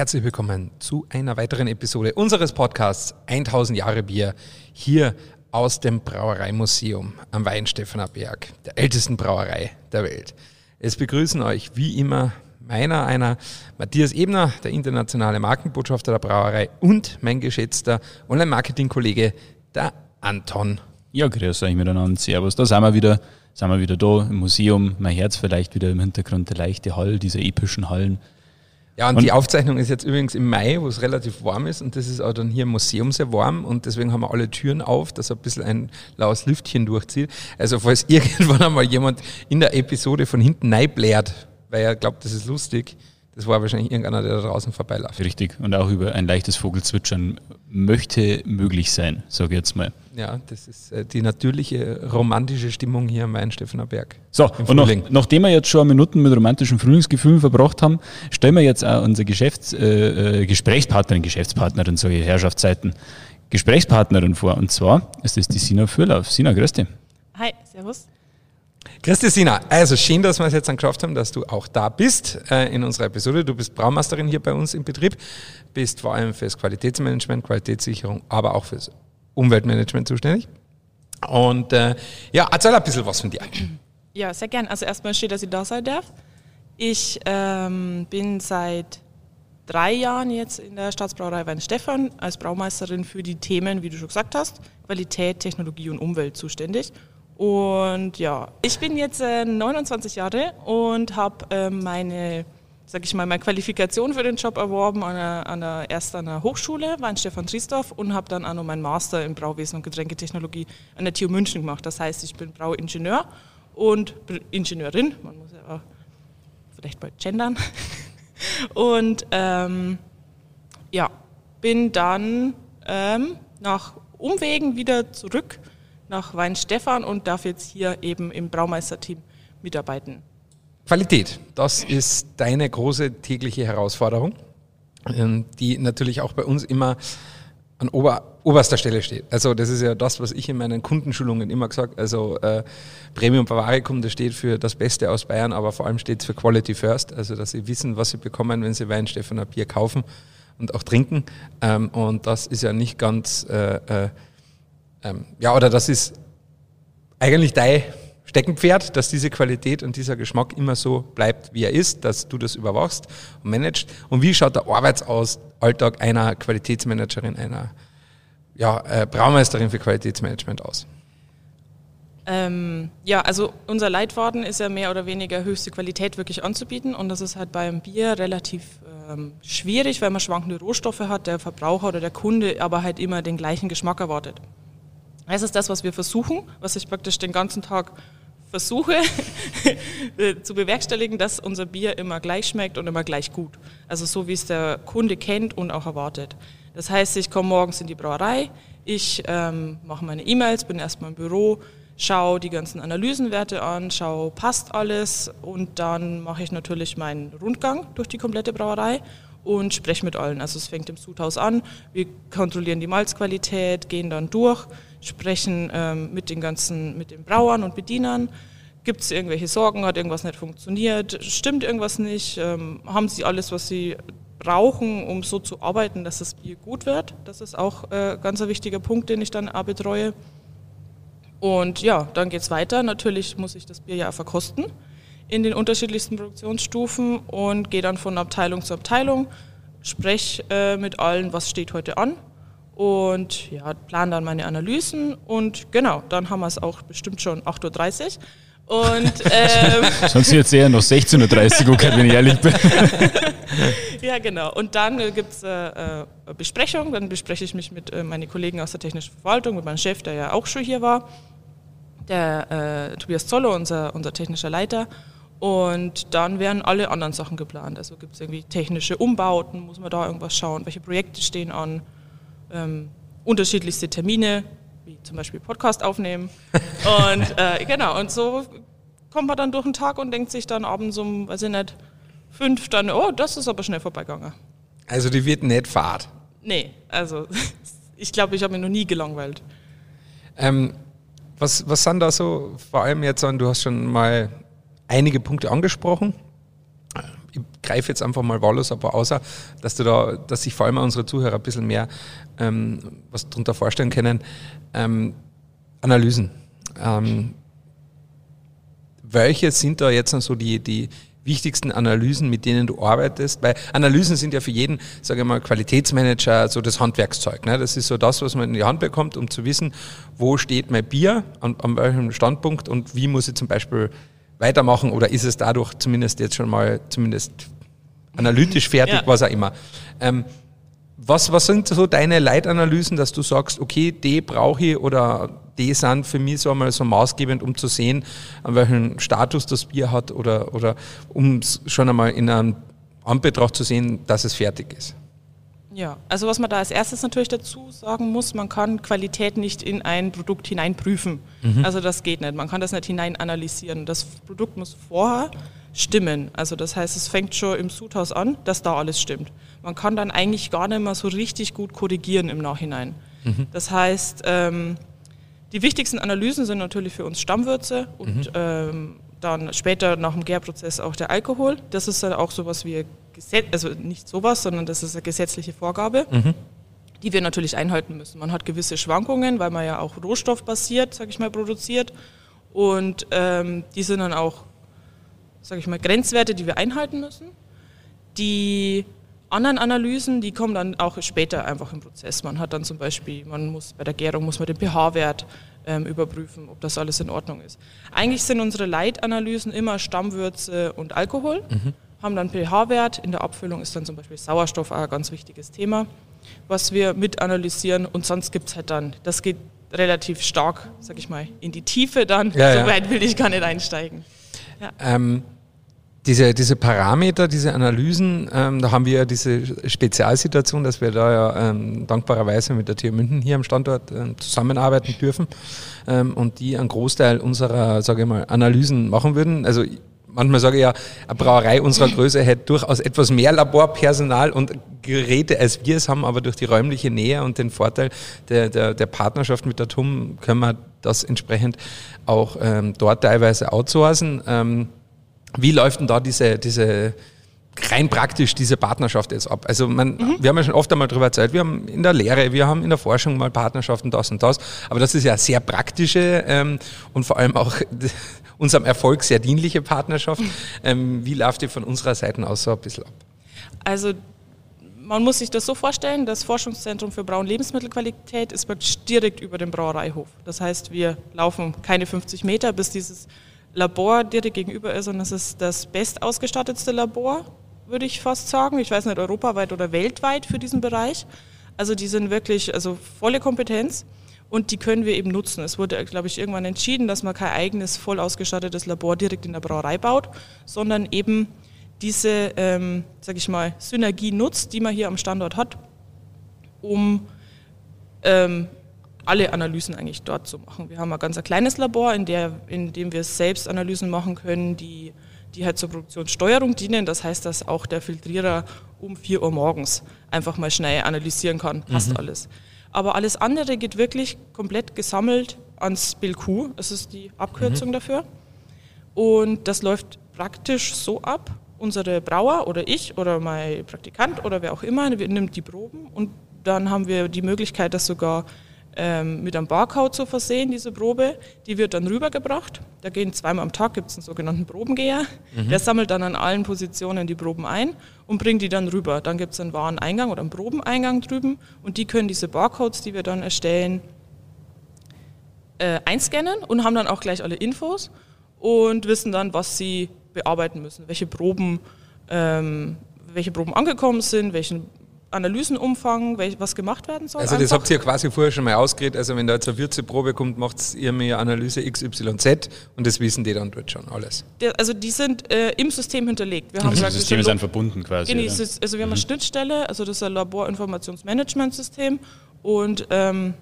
herzlich willkommen zu einer weiteren Episode unseres Podcasts 1000 Jahre Bier hier aus dem Brauereimuseum am Weinstephaner der ältesten Brauerei der Welt. Es begrüßen euch wie immer meiner, einer Matthias Ebner, der internationale Markenbotschafter der Brauerei und mein geschätzter Online-Marketing-Kollege, der Anton. Ja, grüß euch miteinander, servus, da sind wir wieder, sind wir wieder da im Museum, mein Herz vielleicht wieder im Hintergrund, der leichte Hall, diese epischen Hallen. Ja, und, und, die Aufzeichnung ist jetzt übrigens im Mai, wo es relativ warm ist und das ist auch dann hier im Museum sehr warm und deswegen haben wir alle Türen auf, dass ein bisschen ein laues Lüftchen durchzieht. Also falls irgendwann einmal jemand in der Episode von hinten blärt, weil er glaubt, das ist lustig, das war wahrscheinlich irgendeiner, der da draußen vorbeiläuft. Richtig. Und auch über ein leichtes Vogelzwitschern möchte möglich sein, sage ich jetzt mal. Ja, das ist äh, die natürliche romantische Stimmung hier am Weinstephaner Berg. So, und nach, nachdem wir jetzt schon Minuten mit romantischen Frühlingsgefühlen verbracht haben, stellen wir jetzt auch unsere Geschäfts-, äh, äh, Gesprächspartnerin, Geschäftspartnerin, ich, Herrschaftszeiten, Gesprächspartnerin vor. Und zwar ist das die Sina Fürlauf. Sina, grüß dich. Hi, servus. Christi Sina, also schön, dass wir es jetzt geschafft haben, dass du auch da bist äh, in unserer Episode. Du bist Braumeisterin hier bei uns im Betrieb, bist vor allem fürs Qualitätsmanagement, Qualitätssicherung, aber auch fürs Umweltmanagement zuständig. Und äh, ja, erzähl ein bisschen was von dir. Ja, sehr gern. Also erstmal steht, dass ich da sein darf. Ich ähm, bin seit drei Jahren jetzt in der Staatsbrauerei Weinstefan als Braumeisterin für die Themen, wie du schon gesagt hast, Qualität, Technologie und Umwelt zuständig. Und ja, ich bin jetzt äh, 29 Jahre und habe äh, meine, sag ich mal, meine Qualifikation für den Job erworben an einer, an einer, erst an der Hochschule, war in Stefan Triesdorf und habe dann auch noch meinen Master in Brauwesen und Getränketechnologie an der TU München gemacht. Das heißt, ich bin Brauingenieur und Ingenieurin, man muss ja auch vielleicht bald gendern. Und ähm, ja, bin dann ähm, nach Umwegen wieder zurück nach Weinstefan und darf jetzt hier eben im Braumeisterteam mitarbeiten. Qualität, das ist deine große tägliche Herausforderung, ähm, die natürlich auch bei uns immer an ober, oberster Stelle steht. Also das ist ja das, was ich in meinen Kundenschulungen immer gesagt habe. Also äh, Premium Bavaricum, das steht für das Beste aus Bayern, aber vor allem steht es für Quality First, also dass sie wissen, was sie bekommen, wenn sie Weinstefaner Bier kaufen und auch trinken. Ähm, und das ist ja nicht ganz... Äh, äh, ähm, ja, oder das ist eigentlich dein Steckenpferd, dass diese Qualität und dieser Geschmack immer so bleibt, wie er ist, dass du das überwachst und managst. Und wie schaut der Arbeitsalltag einer Qualitätsmanagerin, einer ja, äh, Braumeisterin für Qualitätsmanagement aus? Ähm, ja, also unser Leitfaden ist ja mehr oder weniger höchste Qualität wirklich anzubieten und das ist halt beim Bier relativ ähm, schwierig, weil man schwankende Rohstoffe hat, der Verbraucher oder der Kunde aber halt immer den gleichen Geschmack erwartet. Das ist das, was wir versuchen, was ich praktisch den ganzen Tag versuche zu bewerkstelligen, dass unser Bier immer gleich schmeckt und immer gleich gut. Also so, wie es der Kunde kennt und auch erwartet. Das heißt, ich komme morgens in die Brauerei, ich ähm, mache meine E-Mails, bin erstmal im Büro, schaue die ganzen Analysenwerte an, schaue, passt alles und dann mache ich natürlich meinen Rundgang durch die komplette Brauerei und spreche mit allen. Also es fängt im Sudhaus an, wir kontrollieren die Malzqualität, gehen dann durch, sprechen ähm, mit den ganzen, mit den Brauern und Bedienern. Gibt es irgendwelche Sorgen? Hat irgendwas nicht funktioniert? Stimmt irgendwas nicht? Ähm, haben sie alles, was sie brauchen, um so zu arbeiten, dass das Bier gut wird? Das ist auch äh, ganz ein wichtiger Punkt, den ich dann auch betreue. Und ja, dann geht es weiter. Natürlich muss ich das Bier ja auch verkosten in den unterschiedlichsten Produktionsstufen und gehe dann von Abteilung zu Abteilung, spreche äh, mit allen, was steht heute an und ja, plan dann meine Analysen und genau, dann haben wir es auch bestimmt schon 8.30 Uhr. Und, ähm, Sonst jetzt eher noch 16.30 Uhr, okay, wenn ich ehrlich bin. ja, genau. Und dann äh, gibt es äh, äh, Besprechung. Dann bespreche ich mich mit äh, meinen Kollegen aus der technischen Verwaltung, mit meinem Chef, der ja auch schon hier war, der äh, Tobias Zollo, unser, unser technischer Leiter. Und dann werden alle anderen Sachen geplant. Also gibt es irgendwie technische Umbauten, muss man da irgendwas schauen, welche Projekte stehen an, ähm, unterschiedlichste Termine, wie zum Beispiel Podcast aufnehmen. und äh, genau, und so kommt man dann durch den Tag und denkt sich dann abends um, weiß ich nicht, fünf, dann, oh, das ist aber schnell vorbeigegangen. Also die wird nicht fahrt? Nee, also ich glaube, ich habe mich noch nie gelangweilt. Ähm, was, was sind da so, vor allem jetzt, du hast schon mal einige Punkte angesprochen. ich greife jetzt einfach mal wahllos paar außer, dass du da, dass sich vor allem unsere Zuhörer ein bisschen mehr ähm, was darunter vorstellen können. Ähm, Analysen. Ähm, welche sind da jetzt so die, die wichtigsten Analysen, mit denen du arbeitest? Weil Analysen sind ja für jeden, sage ich mal, Qualitätsmanager so das Handwerkszeug. Ne? Das ist so das, was man in die Hand bekommt, um zu wissen, wo steht mein Bier, an, an welchem Standpunkt und wie muss ich zum Beispiel weitermachen oder ist es dadurch zumindest jetzt schon mal zumindest analytisch fertig, ja. was auch immer. Ähm, was, was sind so deine Leitanalysen, dass du sagst, okay, die brauche ich oder die sind für mich so einmal so maßgebend, um zu sehen, an welchem Status das Bier hat oder, oder um schon einmal in einem Anbetracht zu sehen, dass es fertig ist? Ja, also was man da als erstes natürlich dazu sagen muss, man kann Qualität nicht in ein Produkt hineinprüfen. Mhm. Also das geht nicht. Man kann das nicht hinein analysieren. Das Produkt muss vorher stimmen. Also das heißt, es fängt schon im Sudhaus an, dass da alles stimmt. Man kann dann eigentlich gar nicht mehr so richtig gut korrigieren im Nachhinein. Mhm. Das heißt, ähm, die wichtigsten Analysen sind natürlich für uns Stammwürze und mhm. ähm, dann später nach dem Gärprozess auch der Alkohol. Das ist dann auch sowas wie Gesetz, also nicht sowas, sondern das ist eine gesetzliche Vorgabe, mhm. die wir natürlich einhalten müssen. Man hat gewisse Schwankungen, weil man ja auch rohstoffbasiert, sage ich mal, produziert und ähm, die sind dann auch sage ich mal, Grenzwerte, die wir einhalten müssen. Die anderen Analysen, die kommen dann auch später einfach im Prozess. Man hat dann zum Beispiel, man muss bei der Gärung muss man den pH-Wert ähm, überprüfen, ob das alles in Ordnung ist. Eigentlich sind unsere Leitanalysen immer Stammwürze und Alkohol, mhm. Haben dann pH-Wert. In der Abfüllung ist dann zum Beispiel Sauerstoff auch ein ganz wichtiges Thema, was wir mit analysieren. Und sonst gibt es halt dann, das geht relativ stark, sag ich mal, in die Tiefe dann. Ja, so weit will ich gar nicht einsteigen. Ja. Ähm, diese, diese Parameter, diese Analysen, ähm, da haben wir ja diese Spezialsituation, dass wir da ja ähm, dankbarerweise mit der TU München hier am Standort ähm, zusammenarbeiten dürfen ähm, und die einen Großteil unserer, sage ich mal, Analysen machen würden. Also manchmal sage ich ja, eine Brauerei unserer Größe hätte durchaus etwas mehr Laborpersonal und Geräte, als wir es haben, aber durch die räumliche Nähe und den Vorteil der, der, der Partnerschaft mit der TUM können wir das entsprechend auch ähm, dort teilweise outsourcen. Ähm, wie läuft denn da diese, diese rein praktisch diese Partnerschaft jetzt ab? Also man, mhm. wir haben ja schon oft einmal darüber erzählt, wir haben in der Lehre, wir haben in der Forschung mal Partnerschaften, das und das, aber das ist ja sehr praktische ähm, und vor allem auch unserem Erfolg sehr dienliche Partnerschaft. Mhm. Ähm, wie läuft die von unserer Seite aus so ein bisschen ab? Also man muss sich das so vorstellen, das Forschungszentrum für Brau- und Lebensmittelqualität ist praktisch direkt über dem Brauereihof. Das heißt, wir laufen keine 50 Meter, bis dieses Labor direkt gegenüber ist und es ist das bestausgestattetste Labor, würde ich fast sagen. Ich weiß nicht, europaweit oder weltweit für diesen Bereich. Also die sind wirklich, also volle Kompetenz und die können wir eben nutzen. Es wurde, glaube ich, irgendwann entschieden, dass man kein eigenes voll ausgestattetes Labor direkt in der Brauerei baut, sondern eben diese, ähm, sage ich mal, Synergie nutzt, die man hier am Standort hat, um ähm, alle Analysen eigentlich dort zu machen. Wir haben ein ganz ein kleines Labor, in, der, in dem wir selbst Analysen machen können, die, die halt zur Produktionssteuerung dienen. Das heißt, dass auch der Filtrierer um 4 Uhr morgens einfach mal schnell analysieren kann, passt mhm. alles. Aber alles andere geht wirklich komplett gesammelt ans BILQ, das ist die Abkürzung mhm. dafür. Und das läuft praktisch so ab, unsere Brauer oder ich oder mein Praktikant oder wer auch immer nimmt die Proben und dann haben wir die Möglichkeit, das sogar ähm, mit einem Barcode zu versehen, diese Probe. Die wird dann rübergebracht. Da gehen zweimal am Tag, gibt es einen sogenannten Probengeher. Mhm. Der sammelt dann an allen Positionen die Proben ein und bringt die dann rüber. Dann gibt es einen Wareneingang oder einen Probeneingang drüben und die können diese Barcodes, die wir dann erstellen, äh, einscannen und haben dann auch gleich alle Infos und wissen dann, was sie bearbeiten müssen, welche Proben, ähm, welche Proben angekommen sind, welchen Analysenumfang, was gemacht werden soll. Also das habt ihr quasi vorher schon mal ausgeredet. Also wenn da jetzt eine Würzeprobe kommt, macht ihr mir Analyse XYZ und das wissen die dann dort schon alles. Der, also die sind äh, im System hinterlegt. Wir haben also die Systeme sind verbunden quasi. Genau, also wir haben eine mhm. Schnittstelle, also das ist ein Laborinformationsmanagementsystem und ähm,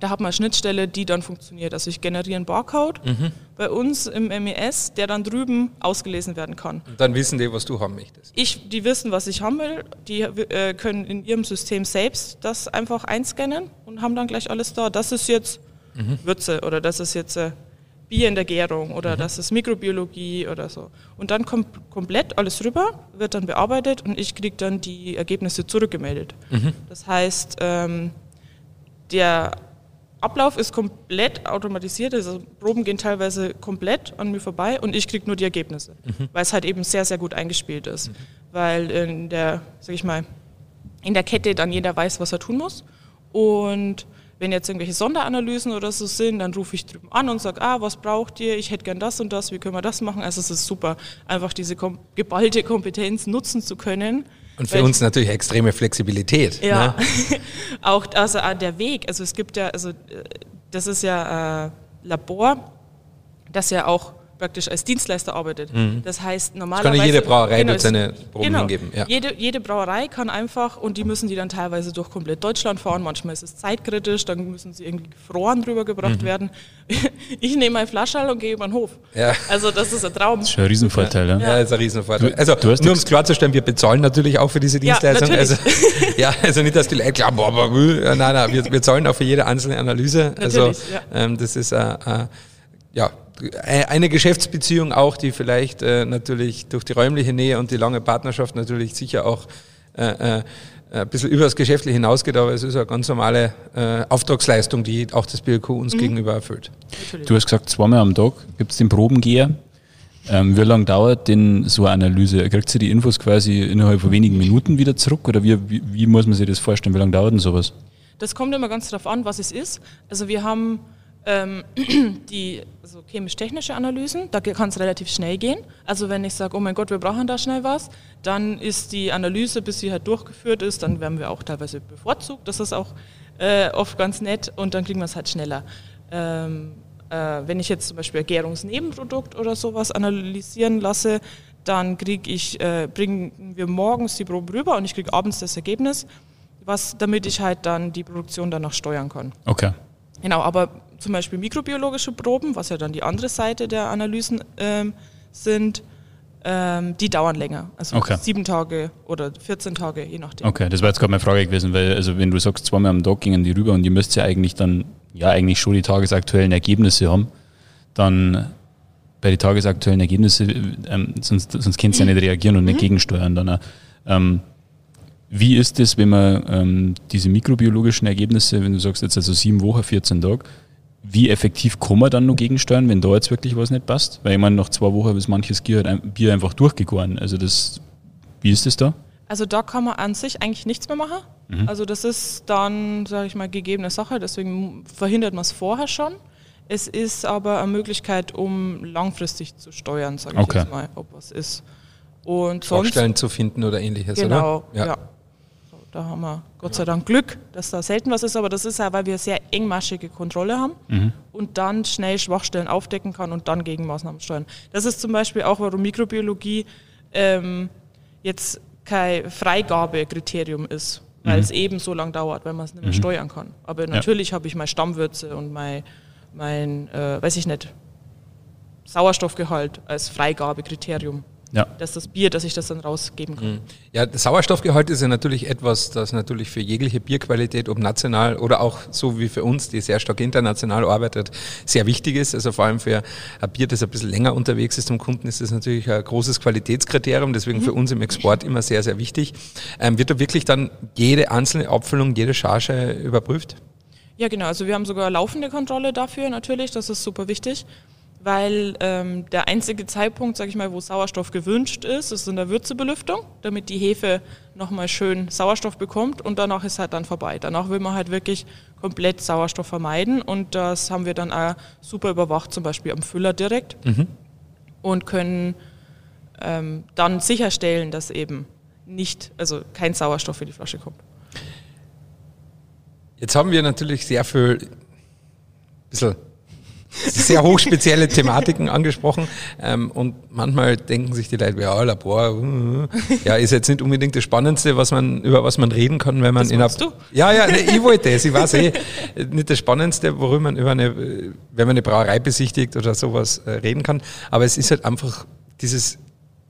da hat man eine Schnittstelle, die dann funktioniert. Also ich generiere einen Barcode mhm. bei uns im MES, der dann drüben ausgelesen werden kann. Und dann wissen die, was du haben möchtest. Ich, die wissen, was ich haben will. Die äh, können in ihrem System selbst das einfach einscannen und haben dann gleich alles da. Das ist jetzt mhm. Würze oder das ist jetzt äh, Bier in der Gärung oder mhm. das ist Mikrobiologie oder so. Und dann kommt komplett alles rüber, wird dann bearbeitet und ich kriege dann die Ergebnisse zurückgemeldet. Mhm. Das heißt, ähm, der Ablauf ist komplett automatisiert, also Proben gehen teilweise komplett an mir vorbei und ich kriege nur die Ergebnisse, mhm. weil es halt eben sehr, sehr gut eingespielt ist. Mhm. Weil in der, sag ich mal, in der Kette dann jeder weiß, was er tun muss. Und wenn jetzt irgendwelche Sonderanalysen oder so sind, dann rufe ich drüben an und sage, ah, was braucht ihr? Ich hätte gern das und das, wie können wir das machen? Also es ist super, einfach diese kom geballte Kompetenz nutzen zu können. Und für uns natürlich extreme Flexibilität. Ja, ne? auch also der Weg, also es gibt ja, also äh, das ist ja äh, Labor, das ja auch praktisch als Dienstleister arbeitet. Mhm. Das heißt, normalerweise. Das kann jede Brauerei genau, seine Proben genau, geben. Ja. Jede, jede Brauerei kann einfach, und die müssen die dann teilweise durch komplett Deutschland fahren. Manchmal ist es zeitkritisch, dann müssen sie irgendwie gefroren rübergebracht mhm. werden. Ich nehme meine Flasche und gehe über den Hof. Ja. Also, das ist ein Traum. Das ist schon ein Riesenvorteil, ja. Ja, ja ist ein Riesenvorteil. also, nur um es klarzustellen, wir bezahlen natürlich auch für diese Dienstleistung. Ja, also, ja, also nicht, dass die Leute glauben, boah, boah, nein, nein, wir, wir zahlen auch für jede einzelne Analyse. Also, natürlich, also, ähm, das ist, äh, äh, eine Geschäftsbeziehung auch, die vielleicht äh, natürlich durch die räumliche Nähe und die lange Partnerschaft natürlich sicher auch äh, äh, ein bisschen über das Geschäftliche hinausgeht, aber es ist eine ganz normale äh, Auftragsleistung, die auch das BLQ uns mhm. gegenüber erfüllt. Du hast gesagt, zweimal am Tag gibt es den Probengeher. Ähm, wie lange dauert denn so eine Analyse? Kriegt sie die Infos quasi innerhalb von wenigen Minuten wieder zurück oder wie, wie, wie muss man sich das vorstellen? Wie lange dauert denn sowas? Das kommt immer ganz darauf an, was es ist. Also wir haben ähm, die also chemisch-technische Analysen, da kann es relativ schnell gehen. Also wenn ich sage, oh mein Gott, wir brauchen da schnell was, dann ist die Analyse, bis sie halt durchgeführt ist, dann werden wir auch teilweise bevorzugt. Das ist auch äh, oft ganz nett und dann kriegen wir es halt schneller. Ähm, äh, wenn ich jetzt zum Beispiel ein Gärungsnebenprodukt oder sowas analysieren lasse, dann kriege ich, äh, bringen wir morgens die Probe rüber und ich kriege abends das Ergebnis, was, damit ich halt dann die Produktion danach steuern kann. Okay. Genau, aber zum Beispiel mikrobiologische Proben, was ja dann die andere Seite der Analysen ähm, sind, ähm, die dauern länger. Also okay. sieben Tage oder 14 Tage, je nachdem. Okay, das war jetzt gerade meine Frage gewesen, weil also wenn du sagst, zweimal am Tag gingen die rüber und ihr müsst ja eigentlich dann ja eigentlich schon die tagesaktuellen Ergebnisse haben, dann bei den tagesaktuellen Ergebnissen, ähm, sonst, sonst könnt ihr ja nicht reagieren und nicht mhm. gegensteuern. Dann, ähm, wie ist es, wenn man ähm, diese mikrobiologischen Ergebnisse, wenn du sagst jetzt also sieben Wochen, 14 Tage, wie effektiv kann man dann noch gegensteuern, wenn da jetzt wirklich was nicht passt? Weil ich meine, nach zwei Wochen ist manches Bier einfach durchgegoren. Also das, wie ist das da? Also da kann man an sich eigentlich nichts mehr machen. Mhm. Also das ist dann, sage ich mal, gegebene Sache, deswegen verhindert man es vorher schon. Es ist aber eine Möglichkeit, um langfristig zu steuern, sage ich okay. jetzt mal, ob was ist. Und sonst, Schwachstellen zu finden oder ähnliches, genau, oder? Ja. ja. Da haben wir Gott sei Dank Glück, dass da selten was ist, aber das ist ja, weil wir sehr engmaschige Kontrolle haben mhm. und dann schnell Schwachstellen aufdecken kann und dann Gegenmaßnahmen steuern. Das ist zum Beispiel auch, warum Mikrobiologie ähm, jetzt kein Freigabekriterium ist, weil mhm. es eben so lange dauert, weil man es nicht mehr mhm. steuern kann. Aber natürlich ja. habe ich meine Stammwürze und mein, mein äh, weiß ich nicht, Sauerstoffgehalt als Freigabekriterium ja. dass das Bier, dass ich das dann rausgeben kann. Mhm. Ja, das Sauerstoffgehalt ist ja natürlich etwas, das natürlich für jegliche Bierqualität, ob national oder auch so wie für uns, die sehr stark international arbeitet, sehr wichtig ist. Also vor allem für ein Bier, das ein bisschen länger unterwegs ist zum Kunden, ist das natürlich ein großes Qualitätskriterium, deswegen mhm. für uns im Export immer sehr, sehr wichtig. Ähm, wird da wirklich dann jede einzelne Abfüllung, jede Charge überprüft? Ja, genau. Also wir haben sogar laufende Kontrolle dafür natürlich, das ist super wichtig weil ähm, der einzige Zeitpunkt, sage ich mal, wo Sauerstoff gewünscht ist, ist in der Würzebelüftung, damit die Hefe nochmal schön Sauerstoff bekommt und danach ist halt dann vorbei. Danach will man halt wirklich komplett Sauerstoff vermeiden und das haben wir dann auch super überwacht, zum Beispiel am Füller direkt mhm. und können ähm, dann sicherstellen, dass eben nicht, also kein Sauerstoff in die Flasche kommt. Jetzt haben wir natürlich sehr viel bisschen sehr hochspezielle Thematiken angesprochen. Ähm, und manchmal denken sich die Leute, ja, Labor, uh, ja, ist jetzt nicht unbedingt das Spannendste, was man, über was man reden kann, wenn man das in einer. Du? Ja, ja, ne, ich wollte es, ich weiß eh, nicht das Spannendste, worüber man über eine, wenn man eine Brauerei besichtigt oder sowas äh, reden kann. Aber es ist halt einfach dieses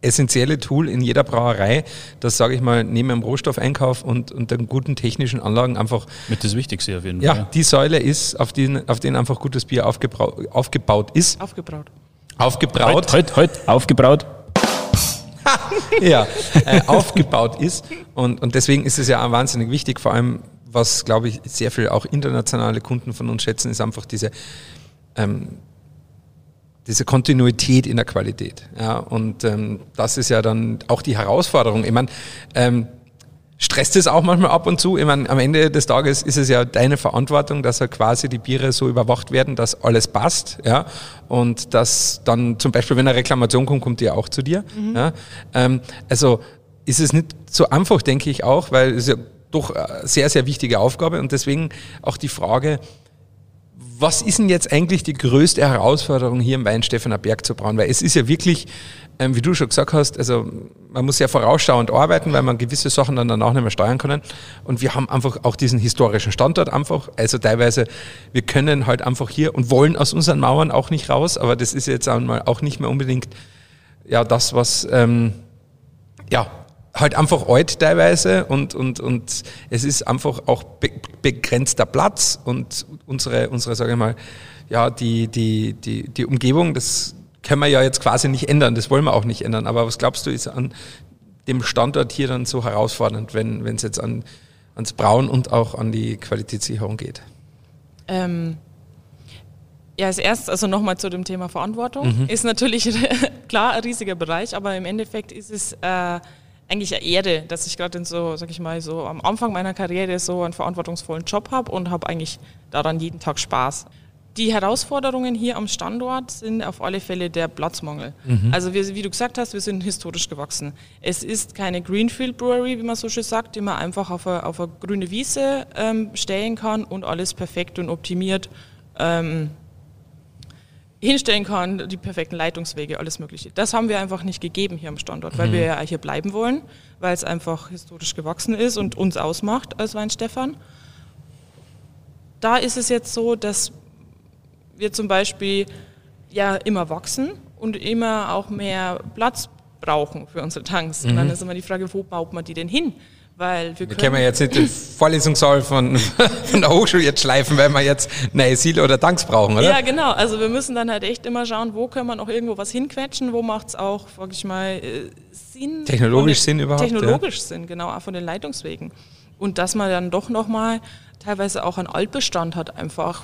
essentielle Tool in jeder Brauerei, das sage ich mal, neben dem Rohstoffeinkauf und, und den guten technischen Anlagen einfach. Mit das Wichtigste auf jeden Fall. Ja, die Säule ist, auf den, auf den einfach gutes Bier aufgebaut ist. Aufgebraut. Aufgebraut. Heute, heute, heute aufgebraut. ja, äh, aufgebaut ist. Und, und deswegen ist es ja auch wahnsinnig wichtig, vor allem, was glaube ich sehr viel auch internationale Kunden von uns schätzen, ist einfach diese ähm, diese Kontinuität in der Qualität. Ja, und ähm, das ist ja dann auch die Herausforderung. Ich meine, ähm, stresst es auch manchmal ab und zu. Ich meine, am Ende des Tages ist es ja deine Verantwortung, dass ja quasi die Biere so überwacht werden, dass alles passt. Ja, und dass dann zum Beispiel, wenn eine Reklamation kommt, kommt die ja auch zu dir. Mhm. Ja, ähm, also ist es nicht so einfach, denke ich auch, weil es ja doch eine sehr, sehr wichtige Aufgabe und deswegen auch die Frage, was ist denn jetzt eigentlich die größte Herausforderung hier im Weinstephaner Berg zu brauen? Weil es ist ja wirklich, ähm, wie du schon gesagt hast, also man muss ja vorausschauend arbeiten, weil man gewisse Sachen dann danach nicht mehr steuern kann. Und wir haben einfach auch diesen historischen Standort einfach. Also teilweise, wir können halt einfach hier und wollen aus unseren Mauern auch nicht raus, aber das ist jetzt einmal auch nicht mehr unbedingt ja das, was ähm, ja halt einfach alt teilweise und, und, und es ist einfach auch be begrenzter Platz und unsere, unsere sage ich mal, ja, die, die, die, die Umgebung, das können wir ja jetzt quasi nicht ändern, das wollen wir auch nicht ändern. Aber was glaubst du, ist an dem Standort hier dann so herausfordernd, wenn es jetzt an, ans Brauen und auch an die Qualitätssicherung geht? Ähm, ja, als erstes, also nochmal zu dem Thema Verantwortung, mhm. ist natürlich klar ein riesiger Bereich, aber im Endeffekt ist es äh, eigentlich eine Ehre, dass ich gerade in so, sag ich mal, so am Anfang meiner Karriere so einen verantwortungsvollen Job habe und habe eigentlich daran jeden Tag Spaß. Die Herausforderungen hier am Standort sind auf alle Fälle der Platzmangel. Mhm. Also wir, wie du gesagt hast, wir sind historisch gewachsen. Es ist keine Greenfield Brewery, wie man so schön sagt, die man einfach auf eine, auf eine grüne Wiese ähm, stellen kann und alles perfekt und optimiert ähm, hinstellen kann, die perfekten Leitungswege, alles Mögliche. Das haben wir einfach nicht gegeben hier am Standort, weil mhm. wir ja hier bleiben wollen, weil es einfach historisch gewachsen ist und uns ausmacht als Weinstefan. Da ist es jetzt so, dass wir zum Beispiel ja immer wachsen und immer auch mehr Platz brauchen für unsere Tanks. Mhm. Und dann mhm. ist immer die Frage, wo baut man die denn hin? Weil wir können, können wir jetzt nicht den Vorlesungssaal von, von der Hochschule jetzt schleifen, weil wir jetzt neue Ziele oder Tanks brauchen, oder? Ja, genau. Also wir müssen dann halt echt immer schauen, wo können wir noch irgendwo was hinquetschen, wo macht es auch, sag ich mal, äh, Sinn. Technologisch Sinn überhaupt? Technologisch ja. Sinn, genau, auch von den Leitungswegen. Und dass man dann doch nochmal teilweise auch einen Altbestand hat, einfach,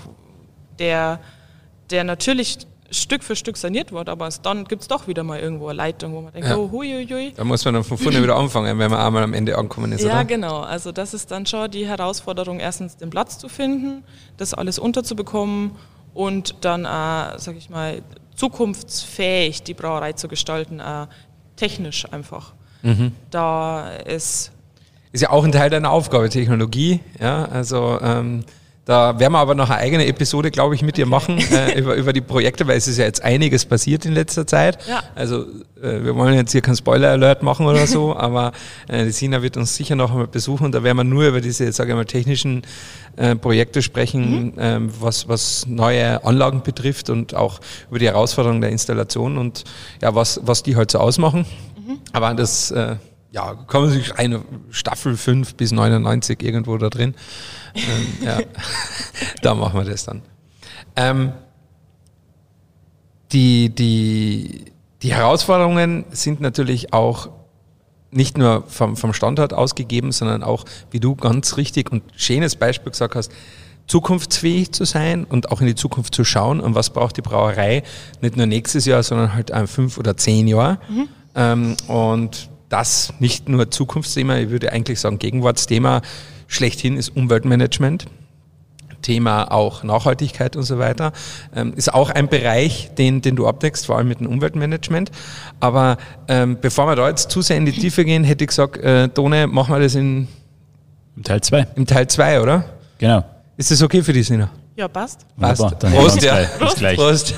der, der natürlich Stück für Stück saniert wird, aber dann gibt es doch wieder mal irgendwo eine Leitung, wo man denkt, ja. oh, hui, hui, hui. Da muss man dann von vorne wieder anfangen, wenn man einmal am Ende angekommen ist, Ja, oder? genau. Also das ist dann schon die Herausforderung, erstens den Platz zu finden, das alles unterzubekommen und dann, äh, sag ich mal, zukunftsfähig die Brauerei zu gestalten, äh, technisch einfach. Mhm. Da ist... Ist ja auch ein Teil deiner Aufgabe, Technologie, ja, also... Ähm, da werden wir aber noch eine eigene Episode, glaube ich, mit dir machen äh, über, über die Projekte, weil es ist ja jetzt einiges passiert in letzter Zeit. Ja. Also äh, wir wollen jetzt hier keinen Spoiler-Alert machen oder so, aber äh, die Sina wird uns sicher noch einmal besuchen und da werden wir nur über diese, sage ich mal, technischen äh, Projekte sprechen, mhm. ähm, was, was neue Anlagen betrifft und auch über die Herausforderungen der Installation und ja, was, was die halt so ausmachen. Mhm. Aber das äh, ja, kann man sich eine Staffel 5 bis 99 irgendwo da drin. ähm, ja, da machen wir das dann. Ähm, die, die, die Herausforderungen sind natürlich auch nicht nur vom, vom Standort ausgegeben, sondern auch, wie du ganz richtig und schönes Beispiel gesagt hast, zukunftsfähig zu sein und auch in die Zukunft zu schauen und was braucht die Brauerei nicht nur nächstes Jahr, sondern halt fünf oder zehn Jahre. Mhm. Ähm, und das nicht nur Zukunftsthema, ich würde eigentlich sagen Gegenwartsthema schlechthin ist Umweltmanagement. Thema auch Nachhaltigkeit und so weiter. Ähm, ist auch ein Bereich, den, den du abdeckst, vor allem mit dem Umweltmanagement. Aber ähm, bevor wir da jetzt zu sehr in die Tiefe gehen, hätte ich gesagt, äh, Tone, machen wir das in, im Teil 2. Im Teil 2, oder? Genau. Ist das okay für dich, Sina? Ja, passt. Passt. Wunderbar, Prost, ja. Prost. Prost.